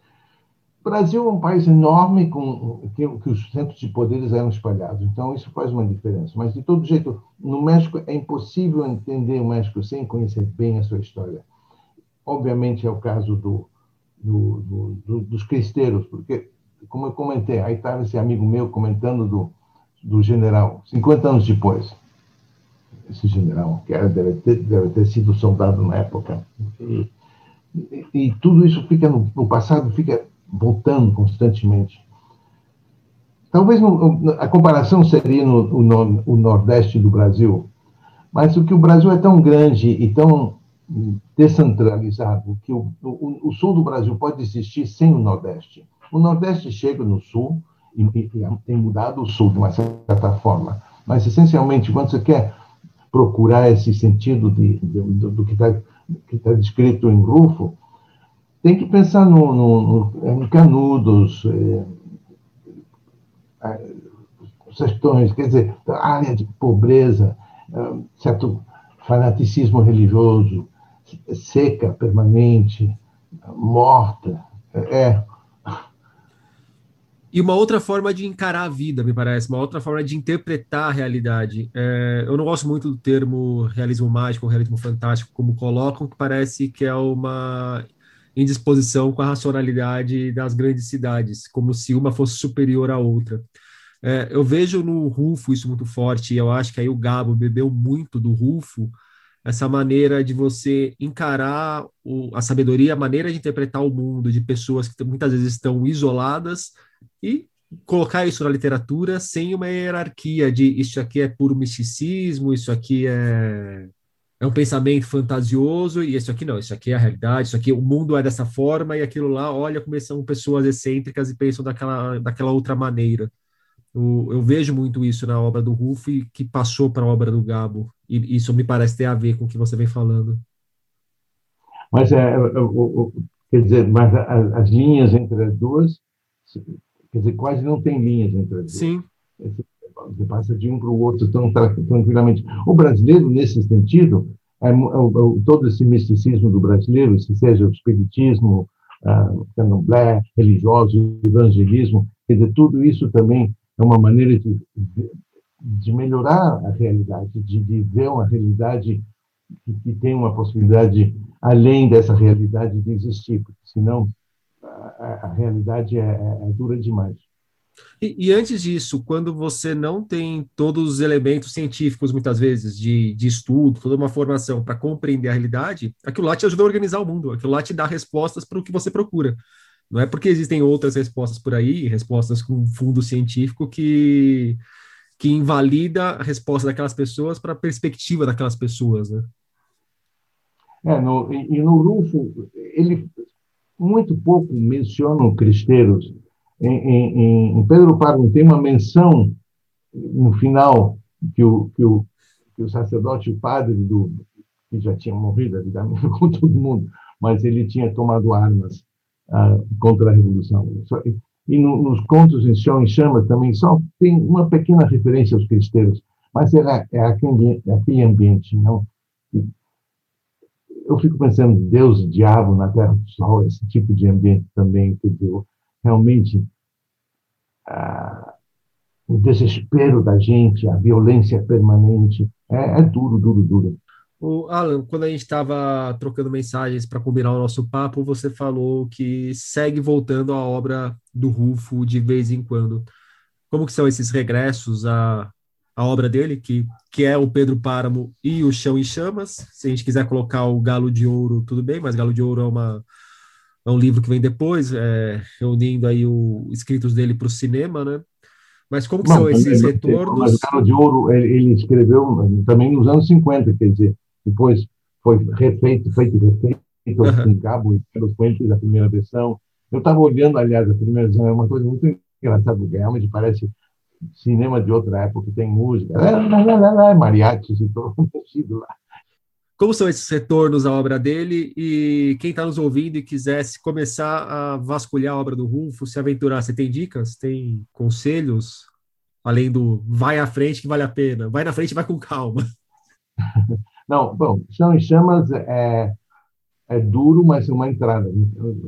O Brasil é um país enorme com que, que, os centros de poderes eram espalhados, então isso faz uma diferença. Mas, de todo jeito, no México é impossível entender o México sem conhecer bem a sua história. Obviamente é o caso do, do, do, do dos cristeiros, porque, como eu comentei, aí estava esse amigo meu comentando do, do general, 50 anos depois. Esse general, que era, deve, ter, deve ter sido soldado na época. E, e tudo isso fica no, no passado, fica voltando constantemente. Talvez no, a comparação seria no, no, Nordeste do Brasil, mas o que o Brasil é tão grande e tão descentralizado que o, o, o, sul do Brasil pode existir sem o Nordeste. O Nordeste chega no sul e, e, tem mudado o sul de uma certa forma, mas essencialmente quando você quer procurar esse sentido de, de, de do que está tá descrito em Rufo, tem que pensar no, no, no, no Canudos, é, sertões, quer dizer, área de pobreza, é, certo fanaticismo religioso, seca, permanente, morta. É. E uma outra forma de encarar a vida, me parece, uma outra forma de interpretar a realidade. É, eu não gosto muito do termo realismo mágico, realismo fantástico, como colocam, que parece que é uma em disposição com a racionalidade das grandes cidades, como se uma fosse superior à outra. É, eu vejo no Rufo isso muito forte, e eu acho que aí o Gabo bebeu muito do Rufo, essa maneira de você encarar o, a sabedoria, a maneira de interpretar o mundo de pessoas que muitas vezes estão isoladas e colocar isso na literatura sem uma hierarquia de isso aqui é puro misticismo, isso aqui é é um pensamento fantasioso e isso aqui não, isso aqui é a realidade, isso aqui o mundo é dessa forma e aquilo lá, olha como são pessoas excêntricas e pensam daquela, daquela outra maneira. Eu, eu vejo muito isso na obra do Rufo e que passou para a obra do Gabo e isso me parece ter a ver com o que você vem falando. Mas é, quer dizer, mas as linhas entre as duas, quer dizer, quase não tem linhas entre as duas. Sim. Você passa de um para o outro tão tranquilamente. O brasileiro, nesse sentido, é, é, é, todo esse misticismo do brasileiro, se seja o espiritismo, uh, candomblé, religioso, evangelismo, quer dizer, tudo isso também é uma maneira de, de melhorar a realidade, de, de ver uma realidade que, que, tem uma possibilidade além dessa realidade de existir, porque senão a, a realidade é, é, é dura demais. E, e, antes disso, quando você não tem todos os elementos científicos, muitas vezes, de, de estudo, toda uma formação para compreender a realidade, aquilo lá te ajuda a organizar o mundo, aquilo lá te dá respostas para o que você procura. Não é porque existem outras respostas por aí, respostas com fundo científico, que, que invalida a resposta daquelas pessoas para a perspectiva daquelas pessoas, né? É, no, e, no Rufo, ele muito pouco menciona o Cristeiros. Em, em, Pedro Páramo tem uma menção no final que o, que o, que o sacerdote, o padre do que já tinha morrido, evidentemente, com todo mundo, mas ele tinha tomado armas ah, contra a Revolução. E no, nos contos em Chão em Chamas também só tem uma pequena referência aos cristeiros, mas é, é, aquele, é aquele ambiente, não? Eu fico pensando, Deus e diabo na Terra do Sol, esse tipo de ambiente também, que realmente ah, o desespero da gente, a violência permanente, é, é duro, duro, duro. O Alan, quando a gente estava trocando mensagens para combinar o nosso papo, você falou que segue voltando à obra do Rufo de vez em quando. Como que são esses regressos à, à obra dele, que, que é o Pedro Páramo e o Chão em Chamas? Se a gente quiser colocar o Galo de Ouro, tudo bem, mas Galo de Ouro é, uma, é um livro que vem depois, é, reunindo aí os escritos dele para o cinema, né? Mas como que Não, são esses retornos? Mas o Galo de Ouro, ele escreveu também nos anos 50, quer dizer, depois foi refeito, feito refeito, uhum. com cabo e pelos puentes da primeira versão. Eu estava olhando, aliás, a primeira versão, é uma coisa muito engraçada, porque realmente parece cinema de outra época, tem música, lá, lá, lá, lá, e mexido lá. Como são esses retornos à obra dele? E quem está nos ouvindo e quisesse começar a vasculhar a obra do Rufo, se aventurar, você tem dicas? Tem conselhos? Além do vai à frente que vale a pena, vai na frente vai com calma. Não, bom, Chão em Chamas é, é duro, mas é uma entrada.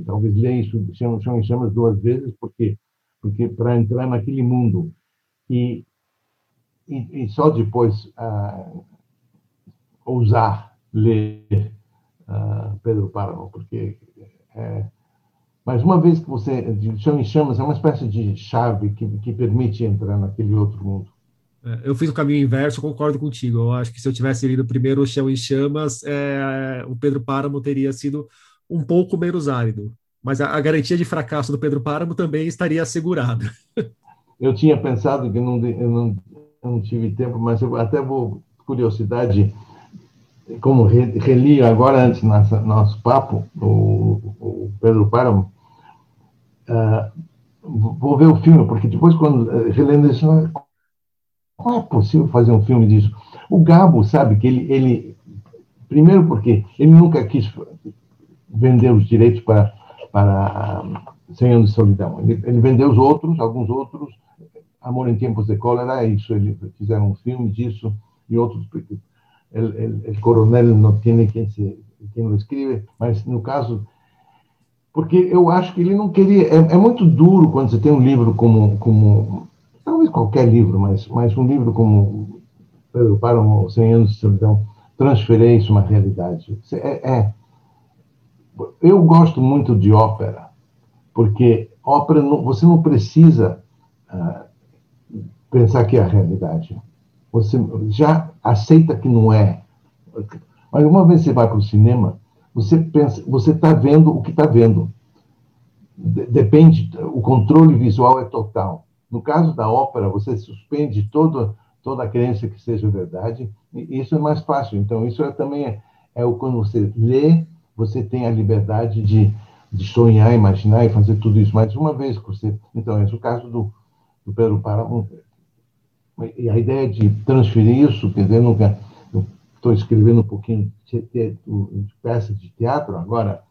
Talvez leia isso, Chão, Chão em Chamas duas vezes, porque porque para entrar naquele mundo e, e, e só depois ah, ousar ler ah, Pedro Páramo, porque é, mas uma vez que você Chão em Chamas é uma espécie de chave que, que permite entrar naquele outro mundo. É, eu fiz o caminho inverso, concordo contigo. Eu acho que se eu tivesse lido primeiro O Chão em Chamas, é, o Pedro Páramo teria sido um pouco menos árido. Mas a, a, garantia de fracasso do Pedro Páramo também estaria assegurada. Eu tinha pensado que não, eu não, eu não tive tempo, mas eu até vou, curiosidade, como reli agora antes nosso, nosso papo, o, o Pedro Páramo, uh, vou ver o filme, porque depois, quando relendo isso, como é possível fazer um filme disso? O Gabo, sabe, que ele, ele primeiro porque ele nunca quis vender os direitos para, para 100 anos de solidão. Ele, ele vendeu os outros, alguns outros, Amor em Tempos de Cólera, isso, ele fizeram um filme disso, e outros, porque o coronel não tem quem, se, o escreve, mas no caso porque eu acho que ele não queria. É, é, muito duro quando você tem um livro como, como talvez qualquer livro, mas, mas um livro como Pedro Páramo, 100 anos de solidão, transferir isso uma realidade. É, é, eu gosto muito de ópera, porque ópera não, você não precisa uh, pensar que é a realidade. Você já aceita que não é. Mas uma vez você vai para o cinema, você pensa, você está vendo o que está vendo. Depende, o controle visual é total. No caso da ópera, você suspende todo, toda a crença que seja verdade, e isso é mais fácil. Então, isso é, também é, é o quando você lê, você tem a liberdade de, de sonhar, imaginar e fazer tudo isso. Mas uma vez você. Então, esse é o caso do, do Pedro Paramo. E a ideia de transferir isso, quer dizer, nunca. Estou escrevendo um pouquinho de, peça de teatro agora,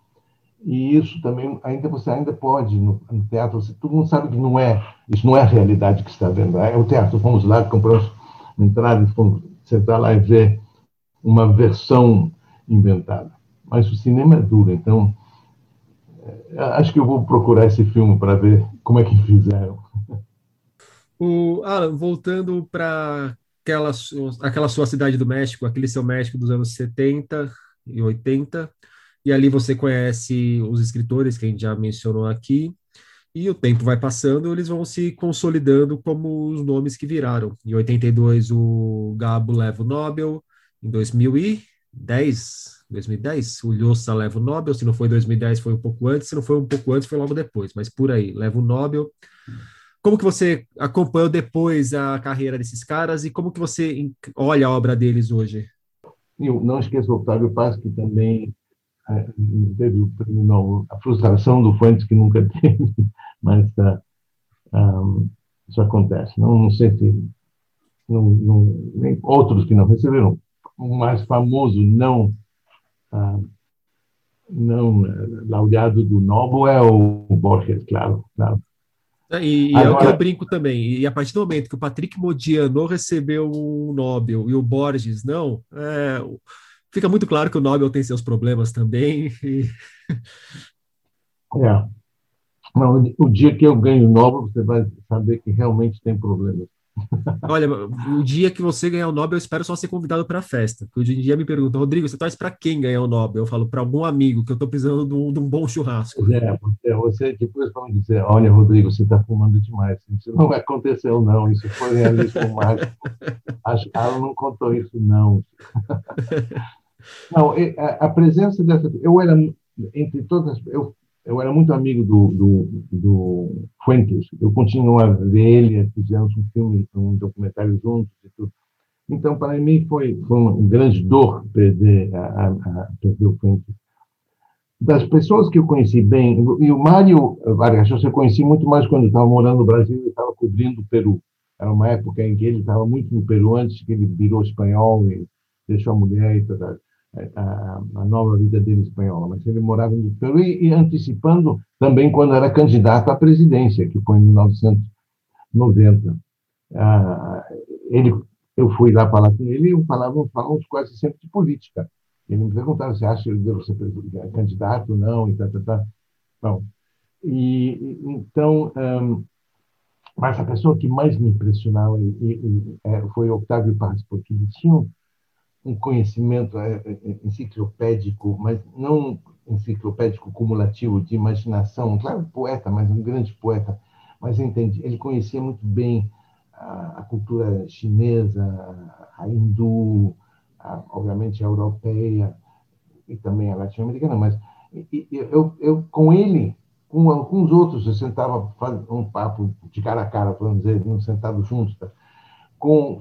e isso também ainda você ainda pode no, no, teatro você todo mundo sabe que não é isso não é a realidade que está vendo é o teatro vamos lá compramos entrada fomos sentar lá e ver uma versão inventada mas o cinema é duro então é, acho que eu vou procurar esse filme para ver como é que fizeram o Alan voltando para aquela aquela sua cidade do México aquele seu México dos anos 70 e 80 e ali você conhece os escritores que a gente já mencionou aqui, e o tempo vai passando, eles vão se consolidando como os nomes que viraram. Em 82, o Gabo leva o Nobel, em 2010, 2010, o Lhosa leva o Nobel, se não foi em 2010 foi um pouco antes, se não foi um pouco antes foi logo depois, mas por aí, leva o Nobel. Como que você acompanhou depois a carreira desses caras e como que você olha a obra deles hoje? E não esqueça o Octávio Paz, que também é, teve o prêmio a frustração do Fuentes, que nunca teve, mas uh, um, isso acontece. Não, não sei se não, não, nem outros que não receberam. O mais famoso não uh, não laureado do Nobel é o Borges, claro, claro. É, e, Agora, é o que eu brinco também. E a partir do momento que o Patrick Modiano recebeu o Nobel e o Borges não, é, fica muito claro que o Nobel tem seus problemas também. E... É. Não, o dia que eu ganho o Nobel, você vai saber que realmente tem problemas. Olha, o dia que você ganhar o Nobel, eu espero só ser convidado para a festa. Porque hoje em dia me perguntam, Rodrigo, você torce para quem ganhar o Nobel? Eu falo, para algum amigo, que eu estou precisando de um, de um, bom churrasco. É, porque você depois vão dizer, olha, Rodrigo, você está fumando demais. Isso não aconteceu, não. Isso foi realismo mágico. Acho que ela não contou isso, não. não, a presença dessa... Eu era, entre todas... Eu eu era muito amigo do, do, do Fuentes, eu continuo a ver ele, fizemos um filme, um documentário juntos e tudo. Então, para mim, foi, foi uma grande dor perder, a, a, perder o Fuentes. Das pessoas que eu conheci bem, e o Mário Vargas eu conheci muito mais quando eu estava morando no Brasil e estava cobrindo o Peru. Era uma época em que ele estava muito no Peru antes que ele virou espanhol e deixou a mulher e tudo a, a, nova vida dele espanhola, mas ele morava no Peru e, e, antecipando também quando era candidato à presidência, que foi em 1990. Ah, ele, eu fui lá falar com ele e falávamos, falávamos quase sempre de política. Ele me perguntava se acha que ele deve ser candidato, não, e tal, tal, tal. Bom, e, então, mas a pessoa que mais me impressionava e, e, é, foi Octávio Paz, porque ele tinha um conhecimento é, é, é, enciclopédico, mas não enciclopédico cumulativo de imaginação, claro, poeta, mas um grande poeta, mas entendi, ele conhecia muito bem a, cultura chinesa, a hindu, a, obviamente a europeia e também a latino-americana, mas eu, eu com ele, com alguns outros, eu sentava um papo de cara a cara, vamos dizer, sentados juntos, tá? com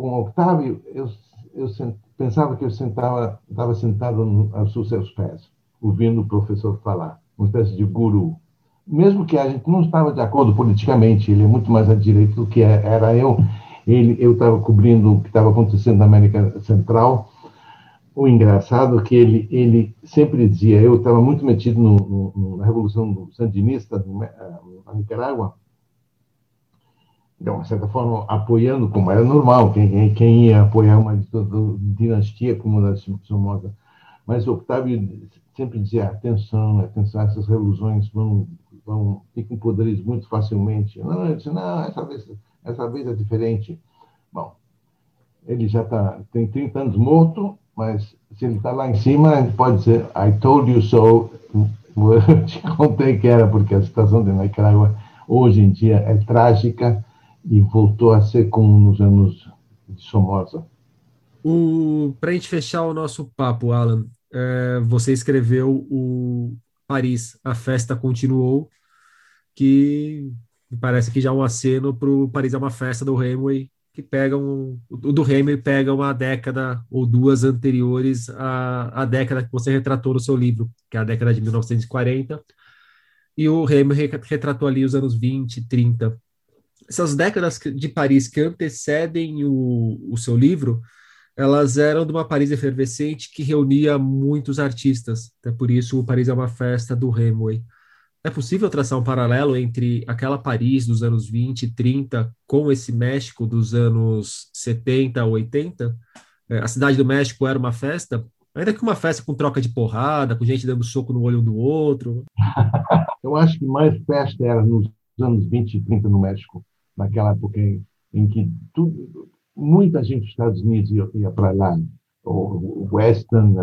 com Octávio, eu eu pensava que eu sentava, estava sentado no, aos seus pés, ouvindo o professor falar, uma espécie de guru. Mesmo que a gente não estava de acordo politicamente, ele é muito mais à direita do que era eu. Ele, eu estava cobrindo o que estava acontecendo na América Central. O engraçado é que ele, ele sempre dizia, eu estava muito metido no, no, na Revolução Sandinista na Nicarágua, de uma certa forma, apoiando, como era normal, quem, quem ia apoiar uma dinastia como a da Somoza. Mas Octávio sempre dizia: atenção, atenção, essas revoluções vão, vão ficam poderes muito facilmente. Não, ele disse: não, essa vez, essa vez é diferente. Bom, ele já tá, tem 30 anos morto, mas se ele está lá em cima, pode dizer: I told you so. Eu te contei que era, porque a situação de Nicarágua hoje em dia é trágica e voltou a ser como nos anos de Somoza. Para a gente fechar o nosso papo, Alan, é, você escreveu o Paris, a festa continuou, que parece que já é um aceno para o Paris é uma festa do Hemingway, que pega um, o do Hemingway pega uma década ou duas anteriores à, à década que você retratou no seu livro, que é a década de 1940, e o Hemingway retratou ali os anos 20, 30 essas décadas de Paris que antecedem o, o seu livro, elas eram de uma Paris efervescente que reunia muitos artistas. Até por isso, o Paris é uma festa do Hemingway. É possível traçar um paralelo entre aquela Paris dos anos 20 e 30 com esse México dos anos 70 ou 80? É, a cidade do México era uma festa, ainda que uma festa com troca de porrada, com gente dando soco no olho um do outro. Eu acho que mais festa era nos anos 20 e 30 no México naquela época em, em que tudo, muita gente dos Estados Unidos ia, ia para lá. O Weston,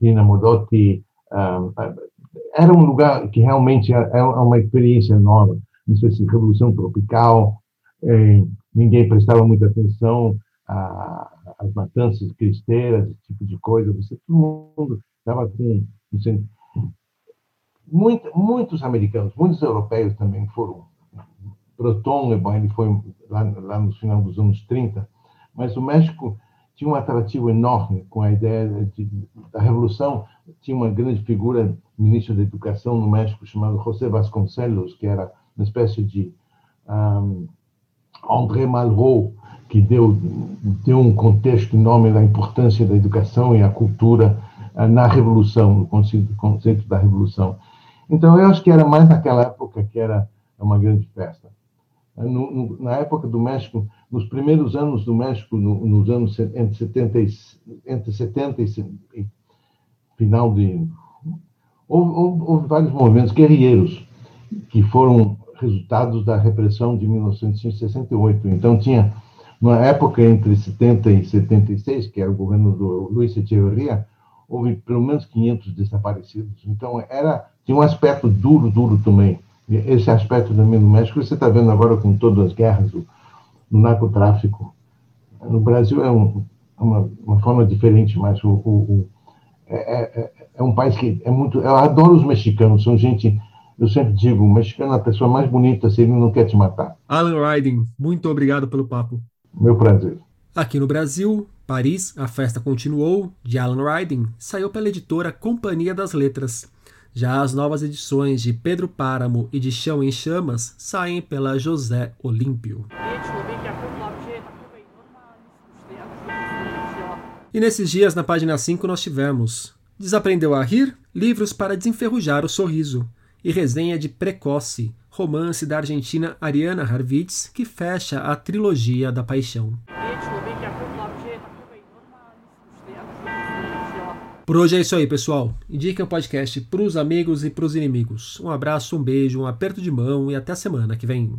Nina Modotti, um, era um lugar que realmente é, é uma experiência nova. Não sei se Revolução Tropical, eh, ninguém prestava muita atenção às matanças cristeiras, esse tipo de coisa. Você, todo mundo estava com. Muito, muitos americanos, muitos europeus também foram Proton, ele foi lá, lá no final dos anos 30, mas o México tinha um atrativo enorme com a ideia de, da revolução. Tinha uma grande figura, ministro da Educação no México, chamado José Vasconcelos, que era uma espécie de um, André Malraux, que deu, deu um contexto enorme da importância da educação e a cultura uh, na revolução, no conceito, conceito da revolução. Então, eu acho que era mais naquela época que era uma grande festa. No, no, na época do México, nos primeiros anos do México, no, nos anos entre 70 e, entre 70 e final de. Houve, houve, houve, vários movimentos guerrilheiros que foram resultados da repressão de 1968. Então, tinha, na época entre 70 e 76, que era o governo do Luiz Echeverría, houve pelo menos 500 desaparecidos. Então, era, tinha um aspecto duro, duro também. Esse aspecto também do México, você está vendo agora com todas as guerras, do, do narcotráfico. No Brasil é um, uma, uma, forma diferente, mas o, o, o é, é, é, um país que é muito. Eu adoro os mexicanos, são gente. Eu sempre digo, o mexicano é a pessoa mais bonita se ele não quer te matar. Alan Riding, muito obrigado pelo papo. Meu prazer. Aqui no Brasil, Paris, A Festa Continuou, de Alan Riding, saiu pela editora Companhia das Letras. Já as novas edições de Pedro Páramo e de Chão em Chamas saem pela José Olímpio. E nesses dias, na página 5, nós tivemos Desaprendeu a rir? Livros para desenferrujar o sorriso. E resenha de Precoce, romance da argentina Ariana Harvitz, que fecha a trilogia da paixão. Por hoje é isso aí, pessoal. Indique o podcast para os amigos e para os inimigos. Um abraço, um beijo, um aperto de mão e até a semana que vem.